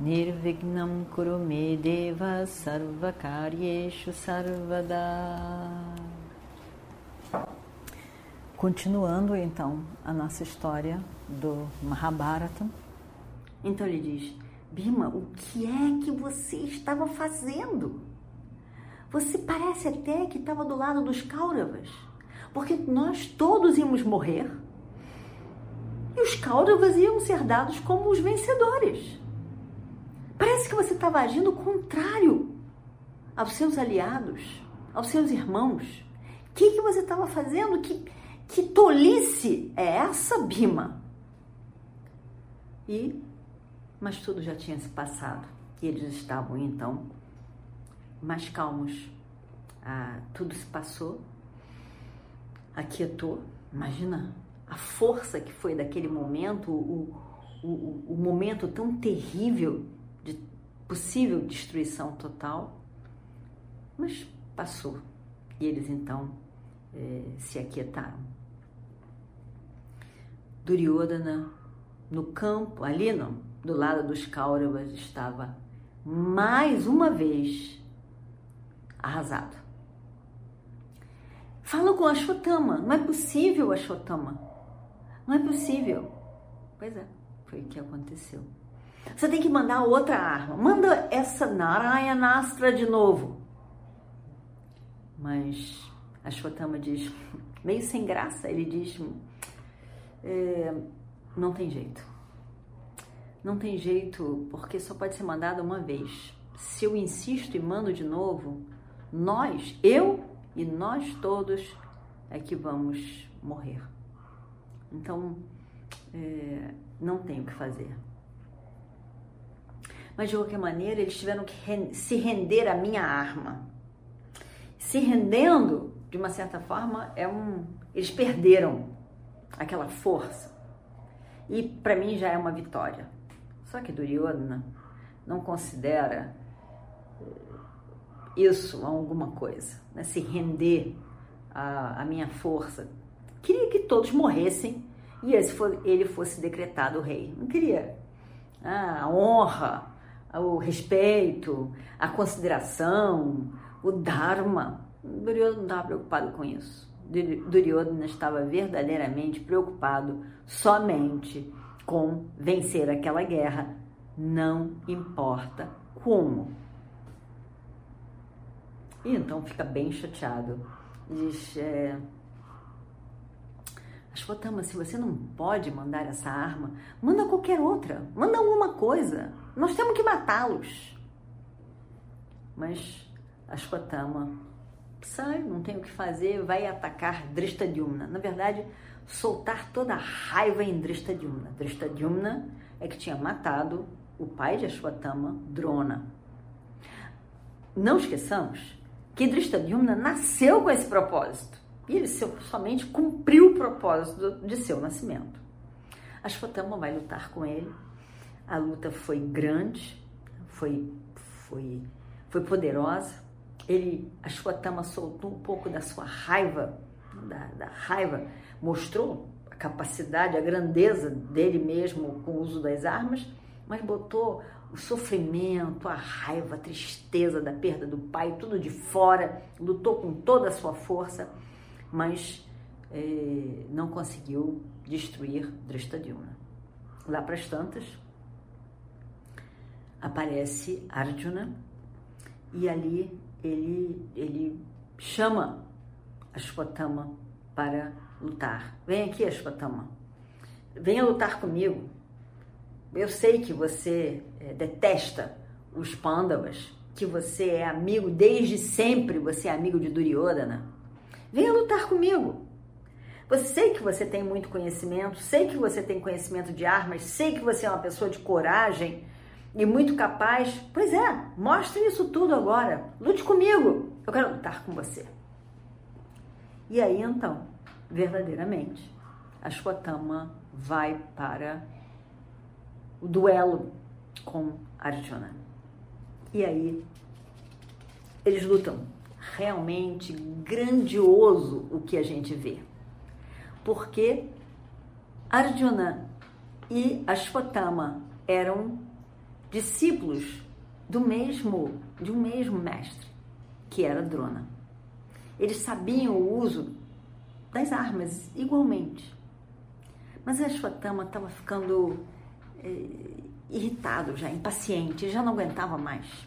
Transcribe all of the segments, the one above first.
Nirvignam Kurume Deva Sarvakaryeshu Sarvada Continuando então a nossa história do Mahabharata. Então ele diz: Bima, o que é que você estava fazendo? Você parece até que estava do lado dos Kauravas porque nós todos íamos morrer e os Kauravas iam ser dados como os vencedores. Parece que você estava agindo contrário aos seus aliados, aos seus irmãos. O que, que você estava fazendo? Que, que tolice é essa, Bima? E, mas tudo já tinha se passado e eles estavam então mais calmos. Ah, tudo se passou aquietou. Imagina a força que foi daquele momento, o, o, o momento tão terrível de possível destruição total. Mas passou e eles então é, se aquietaram. Duryodhana, no campo, ali não, do lado dos Kauravas, estava mais uma vez arrasado. Fala com a Ashwatthama. Não é possível, Ashwatthama. Não é possível. Pois é, foi o que aconteceu. Você tem que mandar outra arma. Manda essa Narayanastra de novo. Mas Ashwatthama diz, meio sem graça, ele diz: é, não tem jeito. Não tem jeito, porque só pode ser mandado uma vez. Se eu insisto e mando de novo, nós, eu e nós todos é que vamos morrer. Então, é, não tem o que fazer. Mas de qualquer maneira, eles tiveram que se render à minha arma. Se rendendo, de uma certa forma, é um, eles perderam aquela força. E para mim já é uma vitória. Só que Duryodhana não considera isso a alguma coisa, né? se render à, à minha força. Queria que todos morressem e esse ele fosse decretado rei. Não queria ah, a honra, o respeito, a consideração, o dharma. Duryodhana não estava preocupado com isso. Duryodhana estava verdadeiramente preocupado somente com vencer aquela guerra, não importa como. E então fica bem chateado. Diz, é, Ashwatthama, se você não pode mandar essa arma, manda qualquer outra, manda alguma coisa. Nós temos que matá-los. Mas Ashwatthama sai, não tem o que fazer, vai atacar Drishtadyumna. Na verdade, soltar toda a raiva em Drishtadyumna. Drishtadyumna é que tinha matado o pai de Ashwatthama, Drona. Não esqueçamos que Drishtadyumna nasceu com esse propósito e ele somente cumpriu o propósito de seu nascimento. Ashwatthama vai lutar com ele. A luta foi grande, foi, foi, foi poderosa. Ele, Ashwatthama soltou um pouco da sua raiva, da, da raiva, mostrou a capacidade, a grandeza dele mesmo com o uso das armas, mas botou o sofrimento, a raiva, a tristeza da perda do pai, tudo de fora, lutou com toda a sua força, mas eh, não conseguiu destruir Drishtadyumna. Lá para as tantas, aparece Arjuna e ali ele, ele chama Ashwatthama para lutar. Vem aqui, Ashwatthama. Venha lutar comigo. Eu sei que você é, detesta os Pandavas, que você é amigo desde sempre, você é amigo de Duryodhana. Venha lutar comigo. Você sei que você tem muito conhecimento, sei que você tem conhecimento de armas, sei que você é uma pessoa de coragem, e muito capaz. Pois é, mostre isso tudo agora. Lute comigo. Eu quero lutar com você. E aí então, verdadeiramente, a Shwatama vai para o duelo com Arjuna. E aí eles lutam. Realmente grandioso o que a gente vê. Porque Arjuna e Ashwatthama eram discípulos do mesmo de um mesmo mestre, que era Drona. Eles sabiam o uso das armas igualmente. Mas Ashwatthama estava ficando eh, irritado já, impaciente, já não aguentava mais.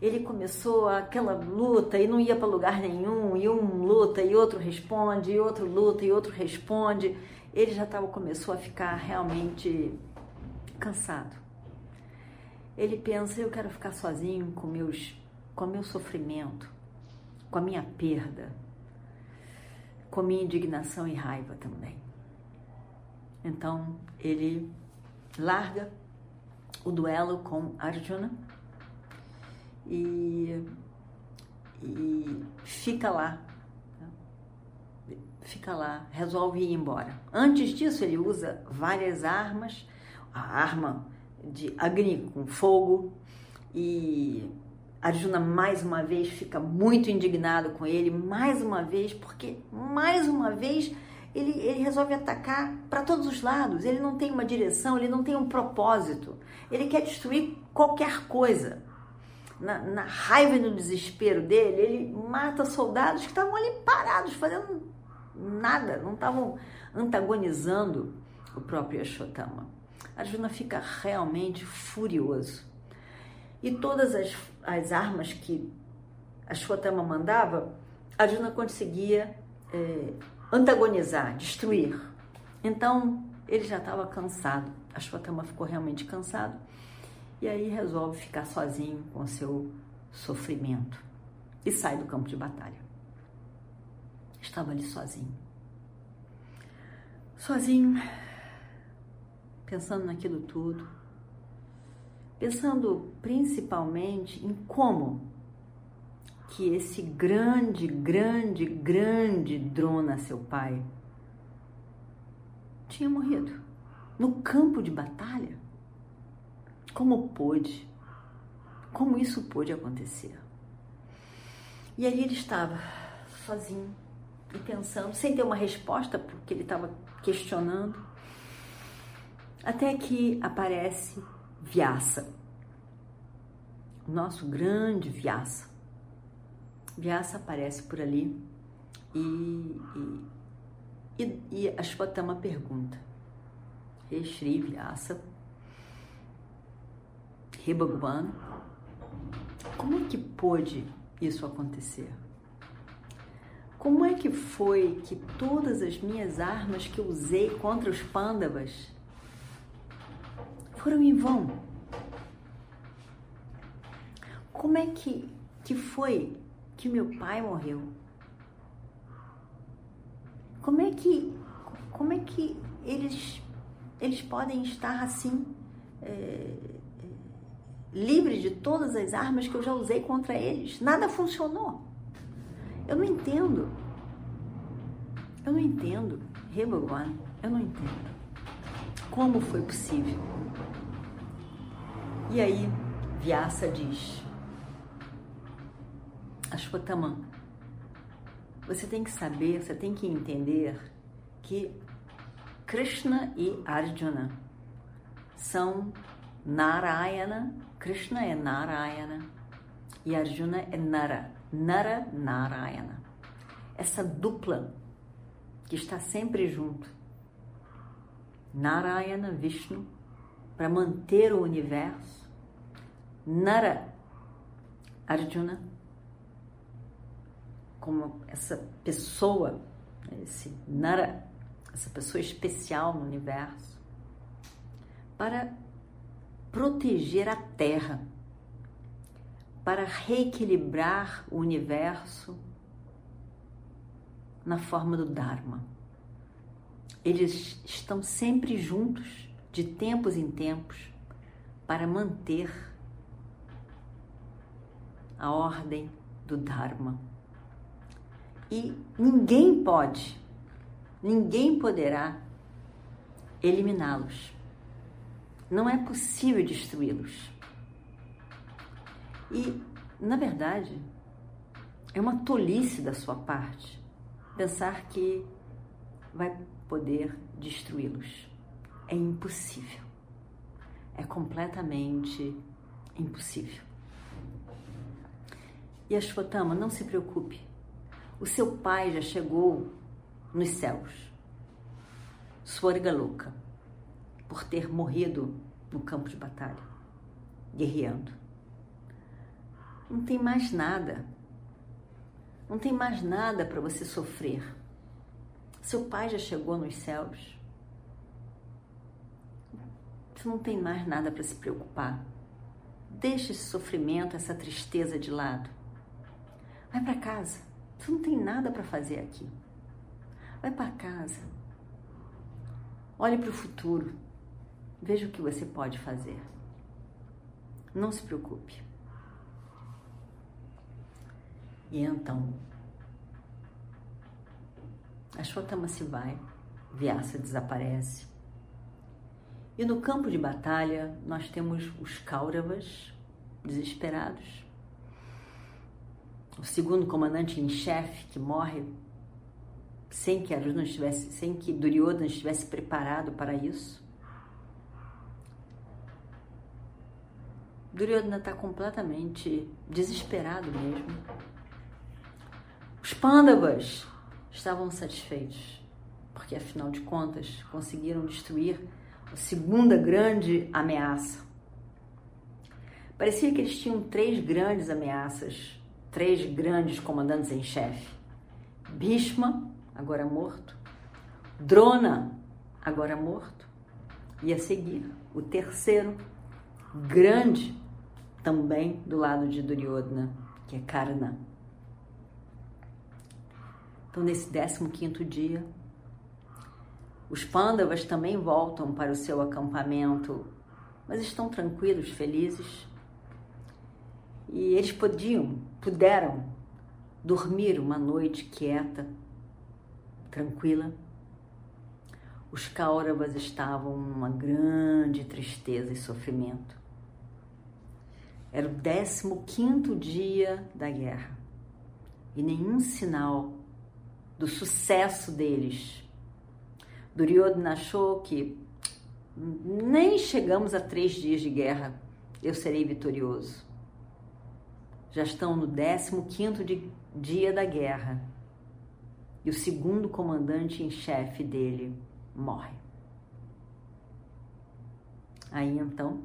Ele começou aquela luta e não ia para lugar nenhum, e um luta e outro responde, e outro luta e outro responde. Ele já tava, começou a ficar realmente cansado. Ele pensa, eu quero ficar sozinho com meus com meu sofrimento, com a minha perda, com a minha indignação e raiva também. Então, ele larga o duelo com Arjuna e, e fica lá. Né? Fica lá, resolve ir embora. Antes disso, ele usa várias armas, a arma de Agni com fogo e Arjuna mais uma vez fica muito indignado com ele, mais uma vez, porque mais uma vez ele, ele resolve atacar para todos os lados. Ele não tem uma direção, ele não tem um propósito. Ele quer destruir qualquer coisa. Na, na raiva e no desespero dele, ele mata soldados que estavam ali parados, fazendo nada, não estavam antagonizando o próprio Ashotama. Arjuna fica realmente furioso. E todas as, as armas que Ashotama mandava, Arjuna conseguia é, antagonizar, destruir. Então ele já estava cansado, a Ashwatthama ficou realmente cansado e aí resolve ficar sozinho com seu sofrimento e sai do campo de batalha. Estava ali sozinho. Sozinho, pensando naquilo tudo, pensando principalmente em como que esse grande, grande, grande Drona, seu pai, tinha morrido no campo de batalha. Como pôde? Como isso pôde acontecer? E ali ele estava sozinho e pensando, sem ter uma resposta porque ele estava questionando, até que aparece Vyasa, nosso grande Vyasa. Vyasa aparece por ali e, e, e, e Ashwatthama pergunta, Shri Vyasa, He Bhagavan, como é que pôde isso acontecer? Como é que foi que todas as minhas armas que usei contra os pândavas foram em vão? Como é que, que foi que meu pai morreu? Como é que, como é que eles, eles podem estar assim, é, livres de todas as armas que eu já usei contra eles? Nada funcionou. Eu não entendo. Eu não entendo. Rebogwan, eu não entendo. Como foi possível? E aí, Vyasa diz: Ashwatthama, você tem que saber, você tem que entender que Krishna e Arjuna são Narayana, Krishna é Narayana e Arjuna é Nara, Nara Narayana. Essa dupla que está sempre junto, Narayana Vishnu, para manter o universo, Nara Arjuna como essa pessoa, esse Nara, essa pessoa especial no universo, para proteger a Terra, para reequilibrar o universo na forma do Dharma. Eles estão sempre juntos, de tempos em tempos, para manter a ordem do Dharma. E ninguém pode, ninguém poderá eliminá-los. Não é possível destruí-los. E, na verdade, é uma tolice da sua parte pensar que vai poder destruí-los. É impossível. É completamente impossível. E Ashwatthama, não se preocupe. O seu pai já chegou nos céus. Swargaloka, por ter morrido no campo de batalha, guerreando. Não tem mais nada. Não tem mais nada para você sofrer. Seu pai já chegou nos céus. Você não tem mais nada para se preocupar. Deixe esse sofrimento, essa tristeza de lado. Vai para casa. Você não tem nada para fazer aqui. Vai para casa. Olhe para o futuro. Veja o que você pode fazer. Não se preocupe. E então, a Shotama se vai, Vyasa desaparece. E no campo de batalha, nós temos os Kauravas desesperados. O segundo comandante em chefe que morre sem que Arjuna estivesse, sem que Duryodhana estivesse preparado para isso. Duryodhana está completamente desesperado mesmo. Os Pandavas estavam satisfeitos, porque afinal de contas conseguiram destruir a segunda grande ameaça. Parecia que eles tinham três grandes ameaças, três grandes comandantes em chefe: Bhishma, agora morto, Drona, agora morto, e a seguir o terceiro, grande, também do lado de Duryodhana, que é Karna. Então, nesse 15 dia, os Pandavas também voltam para o seu acampamento, mas estão tranquilos, felizes. E eles podiam, puderam dormir uma noite quieta, tranquila. Os Kauravas estavam numa grande tristeza e sofrimento. Era o 15 dia da guerra e nenhum sinal do sucesso deles. Duryodhana achou que nem chegamos a três dias de guerra, eu serei vitorioso. Já estão no 15 dia da guerra e o segundo comandante em chefe dele morre. Aí então,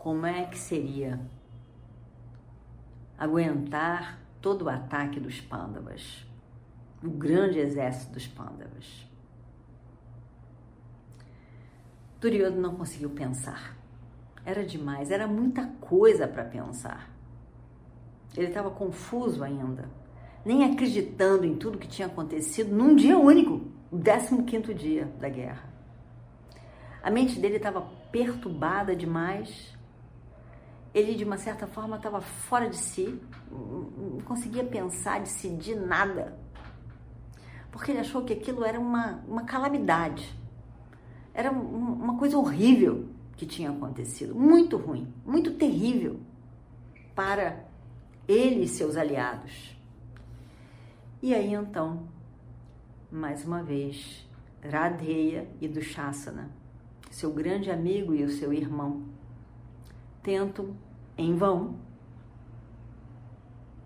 como é que seria aguentar todo o ataque dos Pandavas, o grande exército dos Pandavas. Duryodhana não conseguiu pensar. Era demais, era muita coisa para pensar. Ele estava confuso ainda, nem acreditando em tudo que tinha acontecido num dia único, o 15 dia da guerra. A mente dele estava perturbada demais ele de uma certa forma estava fora de si, não conseguia pensar, decidir nada, porque ele achou que aquilo era uma, uma calamidade, era uma coisa horrível que tinha acontecido, muito ruim, muito terrível para ele e seus aliados. E aí então, mais uma vez, Radheya e Dushasana, seu grande amigo e o seu irmão, tentam, em vão,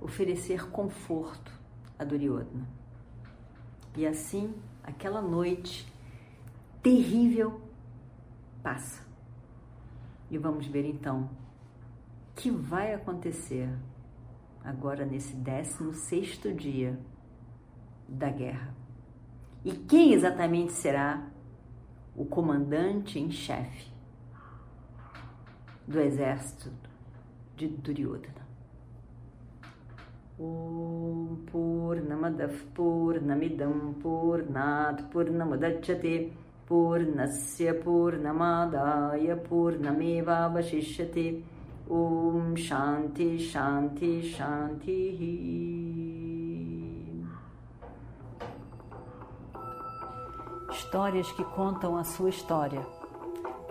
oferecer conforto a Duryodhana. E assim, aquela noite terrível passa. E vamos ver então o que vai acontecer agora nesse 16 dia da guerra. E quem exatamente será o comandante em chefe do exército de Duryodhana. Om Purnamadav Purnamidam Purnat Purnamadachyate Purnasya Purnamadaya Purnameva Vashishyate Om Shanti Shanti Shanti. Histórias que contam a sua história.